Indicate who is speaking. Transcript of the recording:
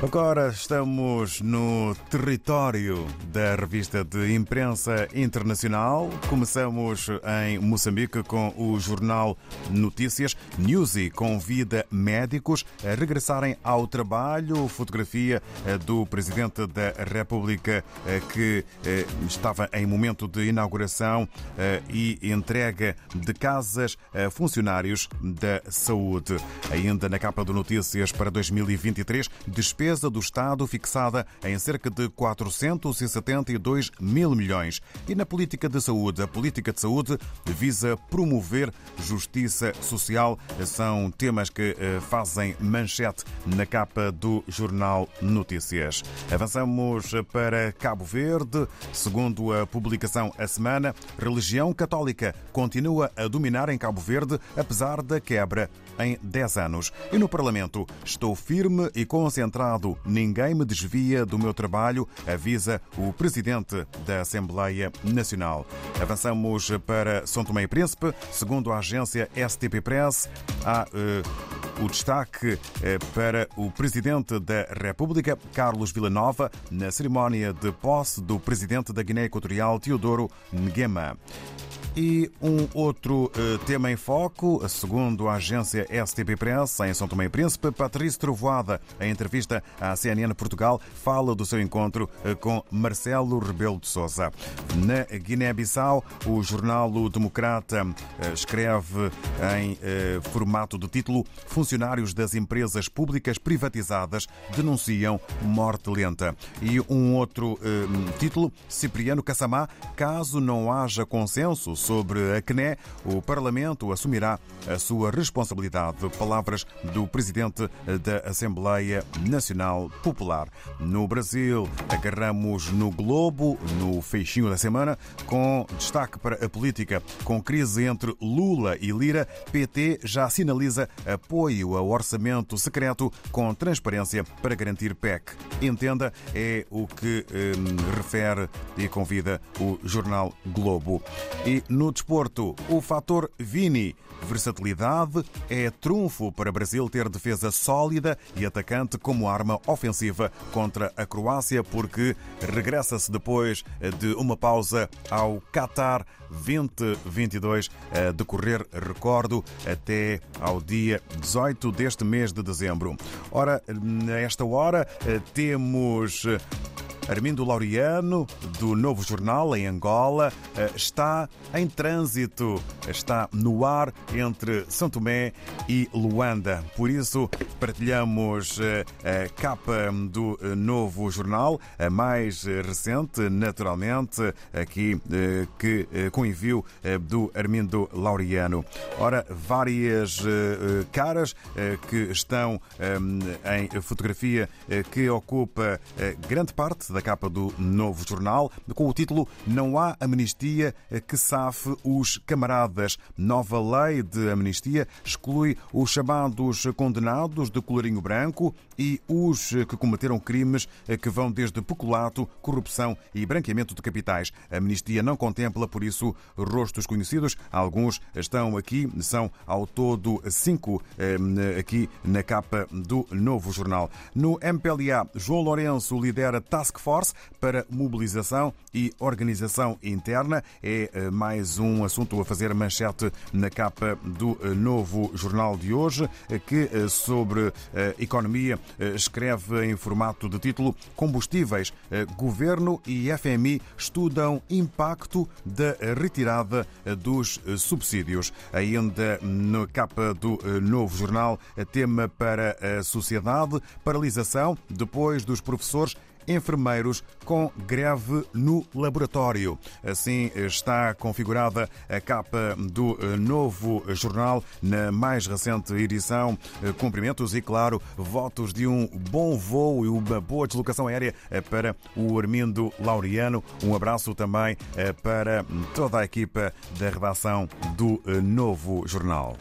Speaker 1: Agora estamos no território da revista de imprensa internacional. Começamos em Moçambique com o jornal Notícias. Newsy convida médicos a regressarem ao trabalho. Fotografia eh, do presidente da República eh, que eh, estava em momento de inauguração e entrega de casas a funcionários da saúde. Ainda na capa do Notícias para 2023, despesa despesa do Estado fixada em cerca de 472 mil milhões. E na política de saúde, a política de saúde visa promover justiça social. São temas que eh, fazem manchete na capa do jornal Notícias. Avançamos para Cabo Verde. Segundo a publicação A Semana, religião católica continua a dominar em Cabo Verde, apesar da quebra em 10 anos. E no Parlamento, estou firme e concentrado Ninguém me desvia do meu trabalho, avisa o presidente da Assembleia Nacional. Avançamos para São Tomé e Príncipe. Segundo a agência STP Press, há uh, o destaque uh, para o presidente da República, Carlos Villanova, na cerimónia de posse do presidente da Guiné Equatorial, Teodoro Nguema. E um outro uh, tema em foco, segundo a agência STP Press, em São Tomé e Príncipe, Patrício Trovoada, em entrevista à CNN Portugal, fala do seu encontro uh, com Marcelo Rebelo de Sousa. Na Guiné-Bissau, o jornal o Democrata escreve em formato de título Funcionários das empresas públicas privatizadas denunciam morte lenta. E um outro título, Cipriano Cassamá, caso não haja consenso sobre a CNE, o Parlamento assumirá a sua responsabilidade. Palavras do Presidente da Assembleia Nacional Popular. No Brasil, agarramos no Globo, no feixinho da semana, com destaque para a política. Com crise entre Lula e Lira, PT já sinaliza apoio ao orçamento secreto com transparência para garantir PEC. Entenda, é o que hum, refere e convida o jornal Globo. E no desporto, o fator Vini. Versatilidade é trunfo para Brasil ter defesa sólida e atacante como arma ofensiva contra a Croácia, porque regressa-se depois de uma pausa ao Qatar 2022 a decorrer, recordo, até ao dia 18 deste mês de dezembro. Ora, nesta hora temos Armindo Laureano, do Novo Jornal em Angola, eh, está em trânsito, está no ar entre São Tomé e Luanda. Por isso, partilhamos eh, a capa do eh, Novo Jornal, a mais recente, naturalmente, aqui que com envio do Armindo Laureano. Ora, várias caras que estão em fotografia que ocupa grande parte da da capa do novo jornal, com o título Não há amnistia que safe os camaradas. Nova lei de amnistia exclui os chamados condenados de colorinho branco e os que cometeram crimes que vão desde peculato, corrupção e branqueamento de capitais. A amnistia não contempla, por isso, rostos conhecidos. Alguns estão aqui, são ao todo cinco eh, aqui na capa do novo jornal. No MPLA, João Lourenço lidera Task Force Force para mobilização e organização interna. É eh, mais um assunto a fazer manchete na capa do eh, novo jornal de hoje, eh, que sobre economia escreve em formato de título Combustíveis. Governo e FMI estudam impacto da retirada dos subsídios. Ainda na capa do novo jornal, tema para a sociedade, paralisação depois dos professores enfermeiros com greve no laboratório. Assim está configurada a capa do eh, novo jornal na mais recente edição. Eh, cumprimentos e, claro, votos de um bom voo e uma boa deslocação aérea eh, para o Armindo Laureano. Um abraço também para toda a equipa da redação do novo jornal.